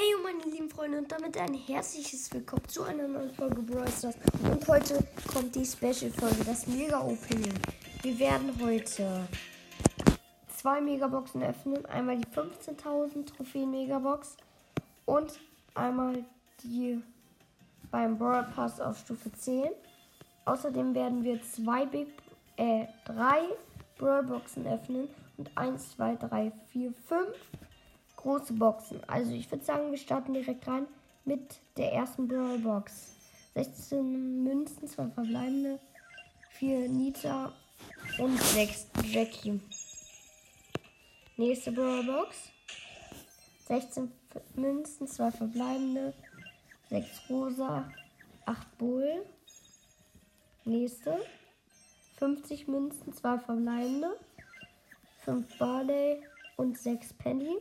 Hey meine lieben Freunde und damit ein herzliches Willkommen zu einer neuen Folge Brawl Stars. Und heute kommt die Special-Folge, das Mega-Opening. Wir werden heute zwei Megaboxen öffnen. Einmal die 15.000 Trophäen-Megabox und einmal die beim Brawl Pass auf Stufe 10. Außerdem werden wir zwei Big, äh, drei Brawl Boxen öffnen und 1, 2, 3, 4, 5 große Boxen. Also ich würde sagen, wir starten direkt rein mit der ersten Brawl Box. 16 Münzen, 2 verbleibende, 4 Nita und 6 Jackie. Nächste Brawl Box. 16 Münzen, 2 verbleibende, 6 Rosa, 8 Bull. Nächste. 50 Münzen, 2 verbleibende, 5 Barley und 6 Penny.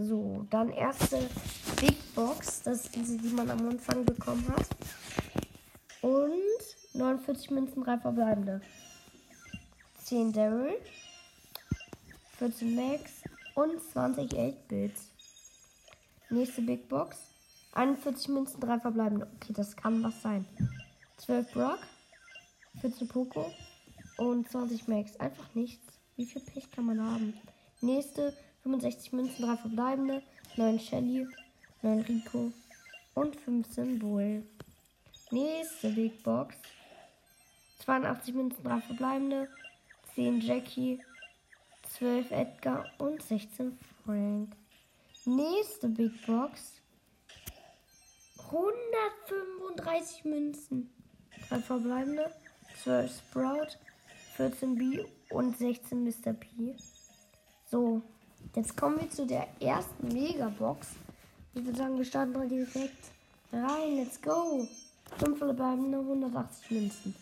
So, dann erste Big Box. Das ist diese, die man am Anfang bekommen hat. Und 49 Münzen, 3 verbleibende. 10 Daryl. 14 Max und 20 8-Bits. Nächste Big Box. 41 Münzen, 3 verbleibende. Okay, das kann was sein. 12 Brock. 14 Poco. Und 20 Max. Einfach nichts. Wie viel Pech kann man haben? Nächste 65 Münzen, 3 verbleibende, 9 Shelly, 9 Rico und 15 Bull. Nächste Big Box. 82 Münzen, 3 verbleibende, 10 Jackie, 12 Edgar und 16 Frank. Nächste Big Box. 135 Münzen. 3 verbleibende, 12 Sprout, 14 B und 16 Mr. P. So, Jetzt kommen wir zu der ersten Megabox. Ich würde sagen, wir starten mal direkt rein. Let's go. 5 verbleibende 180 Münzen.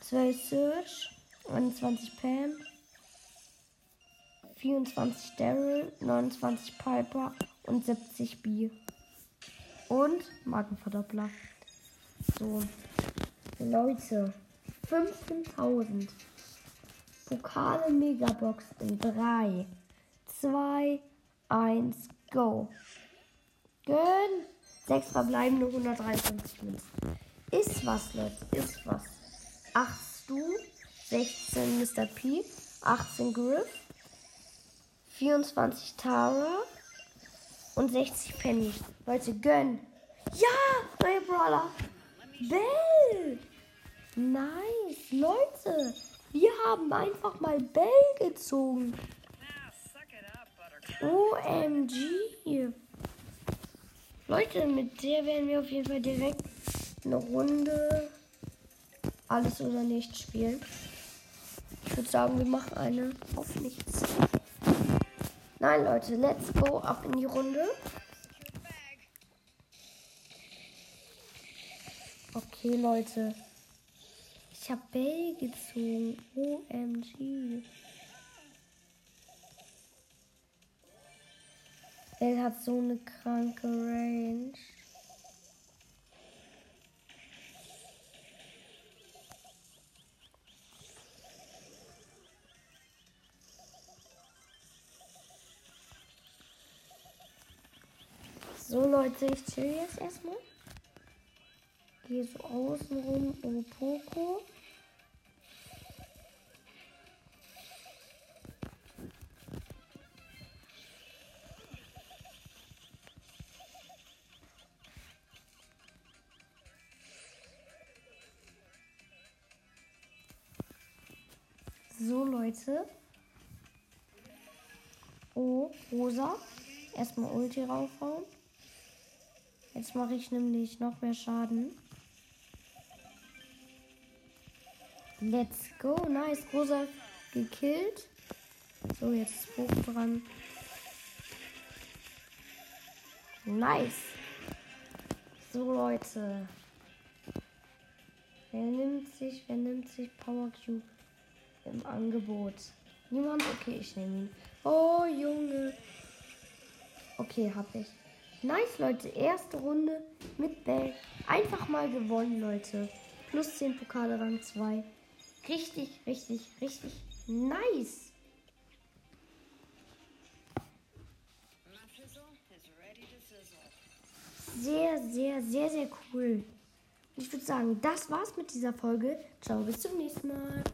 12 Search, 21 Pam, 24 Daryl, 29 Piper und 70 B. Und Markenverdoppler. So. Leute. 15.000. Pokale Megabox in 3, 2, 1, go. Gönn. 6 verbleibende 153 Münzen. Ist was, Leute. Ist was. 8 Stu. 16 Mr. P. 18 Griff. 24 Tara. Und 60 Penny. Leute, gönn. Ja, neue Brawler. Bell. Nice. Leute, wir haben einfach mal Bell gezogen. OMG. Leute, mit der werden wir auf jeden Fall direkt eine Runde alles oder nichts spielen. Ich würde sagen, wir machen eine auf nichts. Nein, Leute, let's go ab in die Runde. Okay, Leute. Ich habe Bell gezogen. OMG. Er hat so eine kranke Range. So Leute, ich chill jetzt erstmal. Gehe so außen rum um Poco. So, Leute. Oh, rosa. Erstmal Ulti raufhauen. Jetzt mache ich nämlich noch mehr Schaden. Let's go. Nice. Rosa gekillt. So, jetzt ist Bogen dran. Nice. So, Leute. Wer nimmt sich, wer nimmt sich Power Cube? Im Angebot. Niemand? Okay, ich nehme ihn. Oh, Junge. Okay, hab ich. Nice, Leute. Erste Runde mit Bell. Einfach mal gewonnen, Leute. Plus 10 Pokale Rang 2. Richtig, richtig, richtig nice. Sehr, sehr, sehr, sehr cool. Ich würde sagen, das war's mit dieser Folge. Ciao, bis zum nächsten Mal.